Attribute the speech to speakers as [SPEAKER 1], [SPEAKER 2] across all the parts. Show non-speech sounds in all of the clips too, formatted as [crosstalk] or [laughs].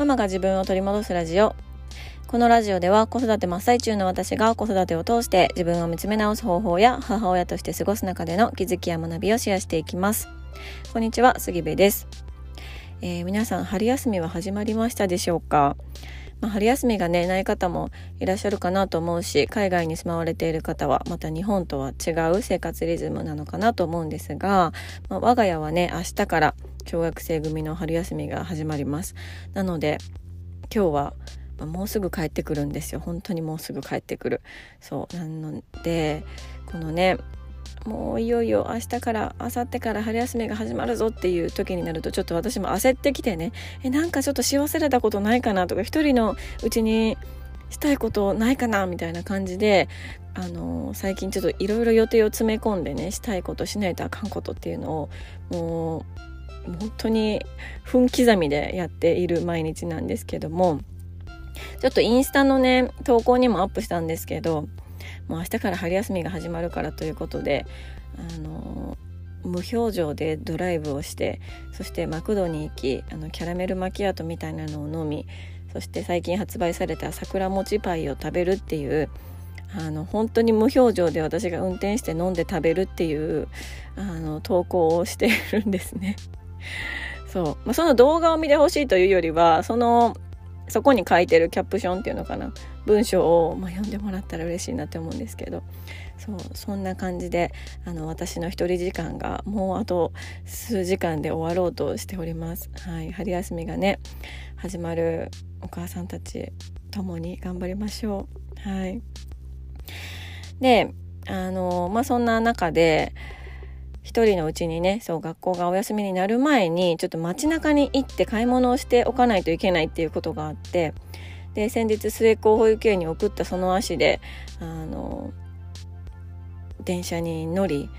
[SPEAKER 1] ママが自分を取り戻すラジオ。このラジオでは子育て真っ最中の私が子育てを通して自分を見つめ直す方法や母親として過ごす中での気づきや学びをシェアしていきます。こんにちは杉部です、えー、皆さん春休みは始まりましたでしょうか？まあ、春休みがねない方もいらっしゃるかなと思うし海外に住まわれている方はまた日本とは違う生活リズムなのかなと思うんですが、まあ、我が家はね明日から小学生組の春休みが始まります。なので今日はもうすぐ帰ってくるんですよ。本当にもうすぐ帰ってくる。そう。なのでこのねもういよいよ明日から明後日から春休みが始まるぞっていう時になるとちょっと私も焦ってきてね。えなんかちょっとし忘れたことないかなとか一人のうちにしたいことないかなみたいな感じであのー、最近ちょっといろいろ予定を詰め込んでねしたいことしないとあかんことっていうのをもう本当に分刻みでやっている毎日なんですけどもちょっとインスタのね投稿にもアップしたんですけどもう明日から春休みが始まるからということであの無表情でドライブをしてそしてマクドに行きあのキャラメルマキアートみたいなのを飲みそして最近発売された桜餅パイを食べるっていうあの本当に無表情で私が運転して飲んで食べるっていうあの投稿をしているんですね。そう、まあ、その動画を見てほしいというよりはそのそこに書いてるキャプションっていうのかな？文章を、まあ、読んでもらったら嬉しいなって思うんですけどそうそんな感じであの私の一人時間がもうあと数時間で終わろうとしております。はい、春休みがね始まるお母さんたち共に頑張りましょう。はい、であのまあそんな中で一人のうちにねそう学校がお休みになる前にちょっと街中に行って買い物をしておかないといけないっていうことがあってで先日末っ子保育園に送ったその足であの電車に乗り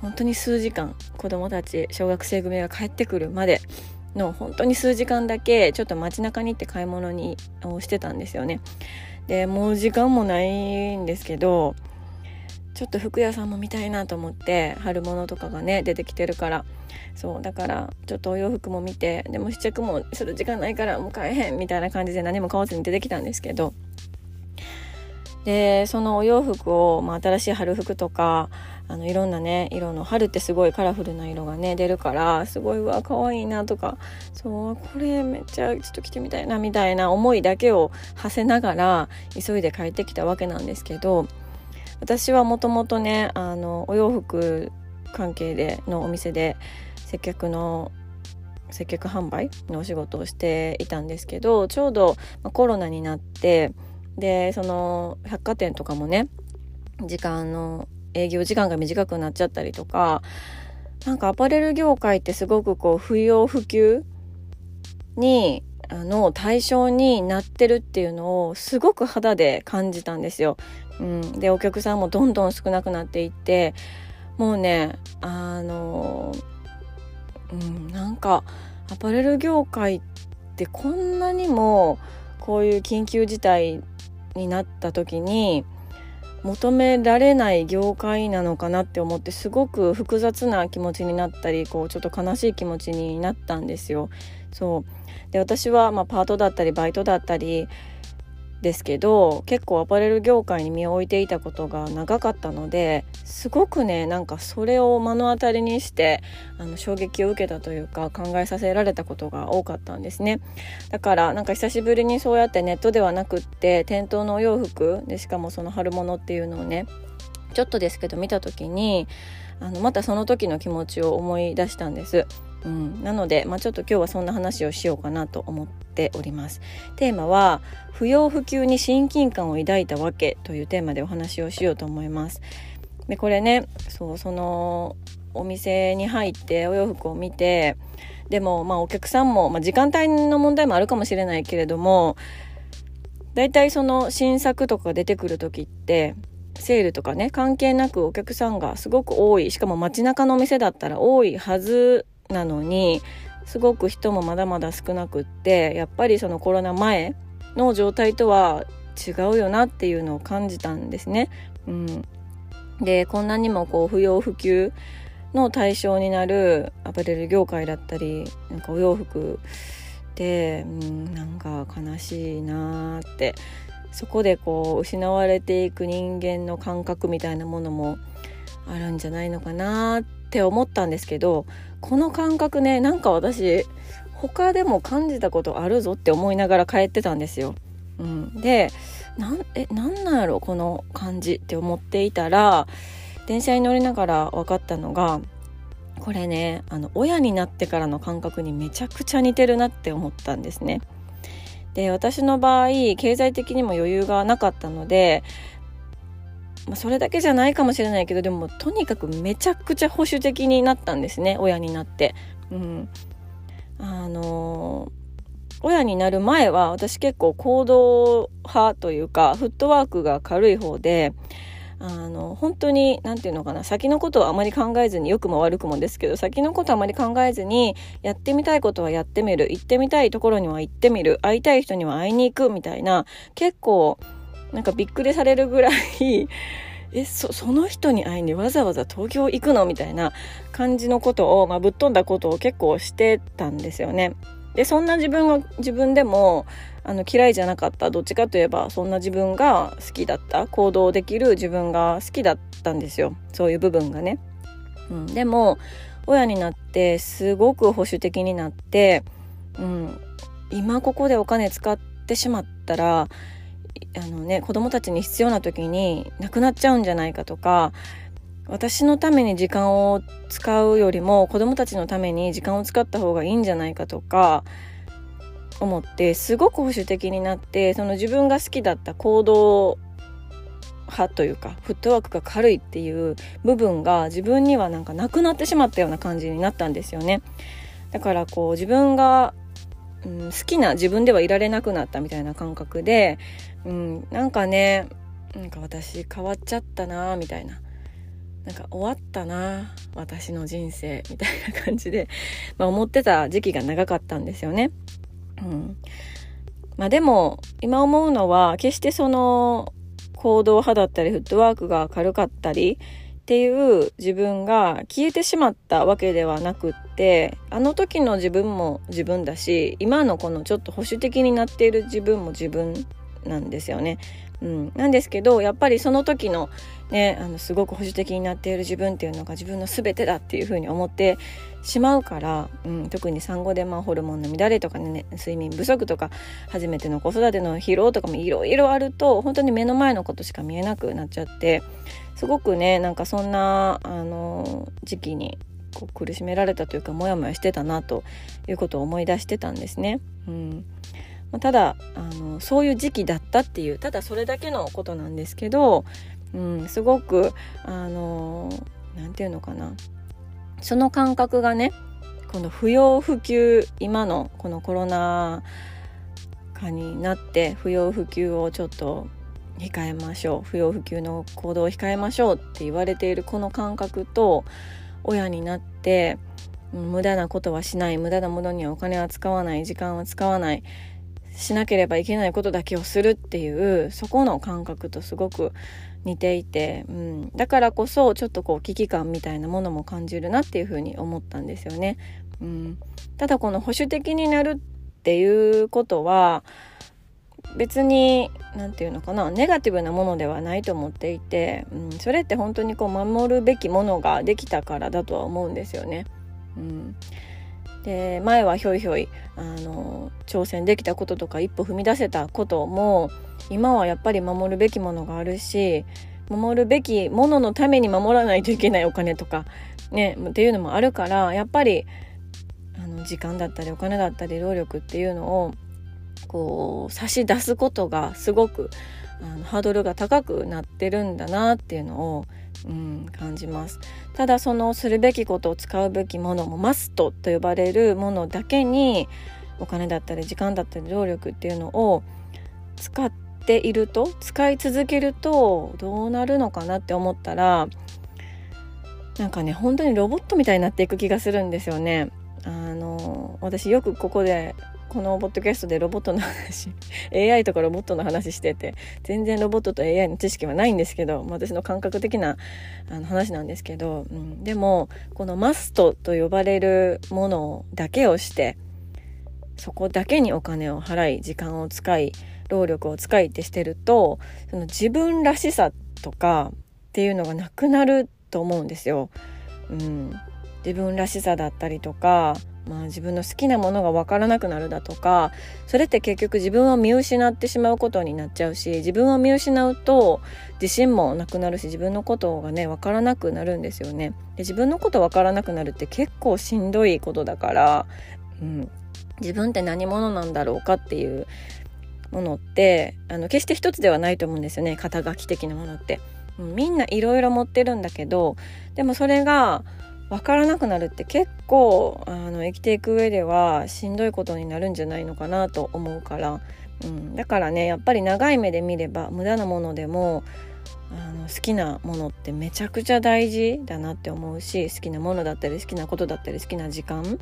[SPEAKER 1] 本当に数時間子供たち小学生組が帰ってくるまでの本当に数時間だけちょっと街中に行って買い物にをしてたんですよね。でもう時間もないんですけどちょっと服屋さんも見たいなと思って春物とかがね出てきてるから。そうだからちょっとお洋服も見てでも試着もする時間ないからもう買えへんみたいな感じで何も買わずに出てきたんですけど。でそのお洋服を、まあ、新しい春服とかあのいろんなね色の春ってすごいカラフルな色がね出るからすごいうわ可愛いなとかそうこれめっちゃちょっと着てみたいなみたいな思いだけを馳せながら急いで帰ってきたわけなんですけど私はもともとねあのお洋服関係でのお店で接客の接客販売のお仕事をしていたんですけどちょうどコロナになってでその百貨店とかもね時間の営業時間が短くなっちゃったりとかなんかアパレル業界ってすごくこう不要不急にあの対象になってるっていうのをすごく肌で感じたんですよ。うん、でお客さんもどんどん少なくなっていってもうねあのうんなんかアパレル業界ってこんなにもこういう緊急事態になった時に求められない業界なのかなって思ってすごく複雑な気持ちになったりこうちょっと悲しい気持ちになったんですよ。そうで私はまあパートだったりバイトだったりですけど結構アパレル業界に身を置いていたことが長かったのですごくねなんかそれを目の当たりにしてあの衝撃を受けたというか考えさせられたことが多かったんですねだからなんか久しぶりにそうやってネットではなくって店頭のお洋服でしかもその春物っていうのをねちょっとですけど見た時にあのまたその時の気持ちを思い出したんです。うん、なので、まあ、ちょっと今日はそんな話をしようかなと思っております。テーマは不要不急に親近感を抱いたわけというテーマでお話をしようと思います。でこれねそうそのお店に入ってお洋服を見てでもまあお客さんも、まあ、時間帯の問題もあるかもしれないけれども大体その新作とかが出てくる時ってセールとかね関係なくお客さんがすごく多いしかも街中のお店だったら多いはずなのにすごく人もまだまだ少なくってやっぱりそのコロナ前の状態とは違うよなっていうのを感じたんですね。うん、でこんなにもこう不要不急の対象になるアパレル業界だったりなんかお洋服て、うん、なんか悲しいなってそこでこう失われていく人間の感覚みたいなものもあるんじゃないのかなって思ったんですけどこの感覚ねなんか私他でも感じたことあるぞって思いながら帰ってたんですよ。うん、でなんえなんなんやろこの感じって思っていたら電車に乗りながら分かったのがこれねあの親になってからの感覚にめちゃくちゃ似てるなって思ったんですね。で私の場合経済的にも余裕がなかったので、まあ、それだけじゃないかもしれないけどでもとにかくめちゃくちゃ保守的になったんですね親になって。うん、あのー親になる前は私結構行動派というかフットワークが軽い方であの本当に何て言うのかな先のことはあまり考えずに良くも悪くもですけど先のことはあまり考えずにやってみたいことはやってみる行ってみたいところには行ってみる会いたい人には会いに行くみたいな結構なんかびっくりされるぐらい [laughs] えそその人に会いにわざわざ東京行くのみたいな感じのことを、まあ、ぶっ飛んだことを結構してたんですよね。でそんな自分が自分でもあの嫌いじゃなかったどっちかといえばそんな自分が好きだった行動できる自分が好きだったんですよそういう部分がね。うん、でも親になってすごく保守的になって、うん、今ここでお金使ってしまったらあのね子供たちに必要な時になくなっちゃうんじゃないかとか私のために時間を使うよりも子供たちのために時間を使った方がいいんじゃないかとか思ってすごく保守的になってその自分が好きだった行動派というかフットワークが軽いっていう部分が自分にはなんかなくなってしまったような感じになったんですよね。だからこう自分が、うん、好きな自分ではいられなくなったみたいな感覚で、うん、なんかねなんか私変わっちゃったなみたいな。なんか終わったな私の人生みたいな感じで、まあ、思ってた時期が長かったんですよね。うん、まあでも今思うのは決してその行動派だったりフットワークが軽かったりっていう自分が消えてしまったわけではなくってあの時の自分も自分だし今のこのちょっと保守的になっている自分も自分なんですよね。うん、なんですけどやっぱりその時のねあのすごく保守的になっている自分っていうのが自分の全てだっていうふうに思ってしまうから、うん、特に産後でまあホルモンの乱れとかね睡眠不足とか初めての子育ての疲労とかもいろいろあると本当に目の前のことしか見えなくなっちゃってすごくねなんかそんなあの時期にこう苦しめられたというかモヤモヤしてたなということを思い出してたんですね。うんまただあのそういう時期だったっていうただそれだけのことなんですけど、うん、すごくあの何て言うのかなその感覚がねこの不要不急今のこのコロナ禍になって不要不急をちょっと控えましょう。不要不急の行動を控えましょうって言われているこの感覚と親になって、無駄なことはしない。無駄なものにはお金は使わない。時間は使わない。しなければいけないことだけをするっていうそこの感覚とすごく似ていて、うん、だからこそちょっとこう危機感みたいなものも感じるなっていうふうに思ったんですよね。うん、ただこの保守的になるっていうことは別に何て言うのかなネガティブなものではないと思っていて、うん、それって本当にこう守るべきものができたからだとは思うんですよね。うんで前はひょいひょいあの挑戦できたこととか一歩踏み出せたことも今はやっぱり守るべきものがあるし守るべきもののために守らないといけないお金とかねっていうのもあるからやっぱりあの時間だったりお金だったり労力っていうのをこう差し出すことがすごくあのハードルが高くなってるんだなっていうのをうん、感じますただそのするべきことを使うべきものもマストと呼ばれるものだけにお金だったり時間だったり労力っていうのを使っていると使い続けるとどうなるのかなって思ったらなんかね本当にロボットみたいになっていく気がするんですよね。あの私よくここでこのポッドキャストでロボットの話 [laughs] AI とかロボットの話してて全然ロボットと AI の知識はないんですけど私の感覚的なあの話なんですけど、うん、でもこのマストと呼ばれるものだけをしてそこだけにお金を払い時間を使い労力を使いってしてるとその自分らしさとかっていうのがなくなると思うんですよ。うん、自分らしさだったりとか、まあ、自分の好きなものが分からなくなるだとかそれって結局自分を見失ってしまうことになっちゃうし自分を見失うと自信もなくなるし自分のことがね分からなくなるんですよね。で自分のこと分からなくなるって結構しんどいことだから、うん、自分って何者なんだろうかっていうものってあの決して一つではないと思うんですよね肩書き的なものって。みんないろいろ持ってるんだけどでもそれが分からなくなるって結構あの生きていく上ではしんどいことになるんじゃないのかなと思うから、うん、だからねやっぱり長い目で見れば無駄なものでもあの好きなものってめちゃくちゃ大事だなって思うし好きなものだったり好きなことだったり好きな時間、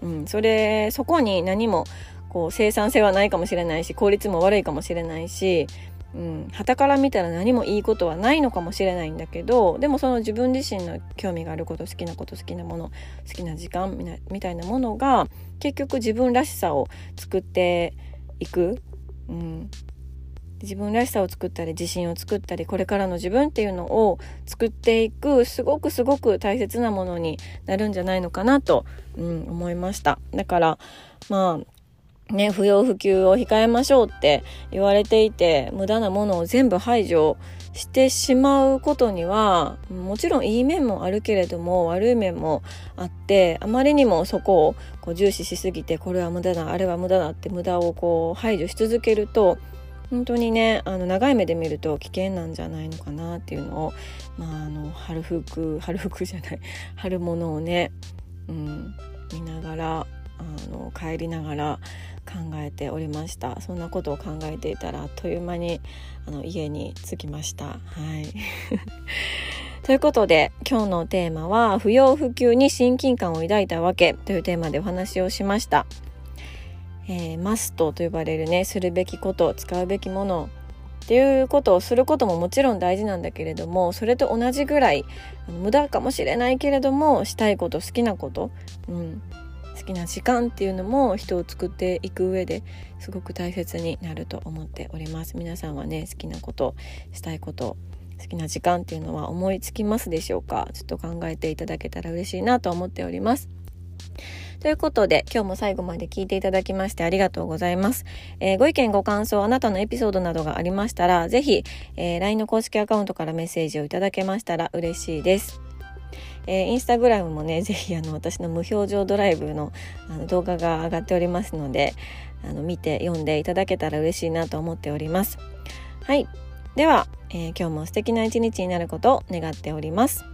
[SPEAKER 1] うん、それそこに何もこう生産性はないかもしれないし効率も悪いかもしれないしうん、旗から見たら何もいいことはないのかもしれないんだけどでもその自分自身の興味があること好きなこと好きなもの好きな時間みたいなものが結局自分らしさを作っていく、うん、自分らしさを作ったり自信を作ったりこれからの自分っていうのを作っていくすごくすごく大切なものになるんじゃないのかなと、うん、思いました。だからまあね、不要不急を控えましょうって言われていて無駄なものを全部排除してしまうことにはもちろんいい面もあるけれども悪い面もあってあまりにもそこをこう重視しすぎてこれは無駄だあれは無駄だって無駄をこう排除し続けると本当にねあの長い目で見ると危険なんじゃないのかなっていうのを、まあ、あの春服春服じゃない春物をね、うん、見ながらあの帰りながら考えておりました。そんなことを考えていたらあっという間にあの家に着きました。はい。[laughs] ということで今日のテーマは不要不急に親近感を抱いたわけというテーマでお話をしました、えー、マストと呼ばれるねするべきこと使うべきものっていうことをすることももちろん大事なんだけれどもそれと同じぐらい無駄かもしれないけれどもしたいこと好きなこと、うん、好きな時間っていうのも人を作っていく上ですごく大切になると思っております皆さんはね好きなことしたいこと好きな時間っていうのは思いつきますでしょうか？ちょっと考えていただけたら嬉しいなと思っておりますということで、今日も最後まで聞いていただきましてありがとうございます。えー、ご意見ご感想、あなたのエピソードなどがありましたら、ぜひ、えー、LINE の公式アカウントからメッセージをいただけましたら嬉しいです。えー、インスタグラムもね、[laughs] 是非あの私の無表情ドライブのあの動画が上がっておりますので、あの見て読んでいただけたら嬉しいなと思っております。はい。では、えー、今日も素敵な一日になることを願っております。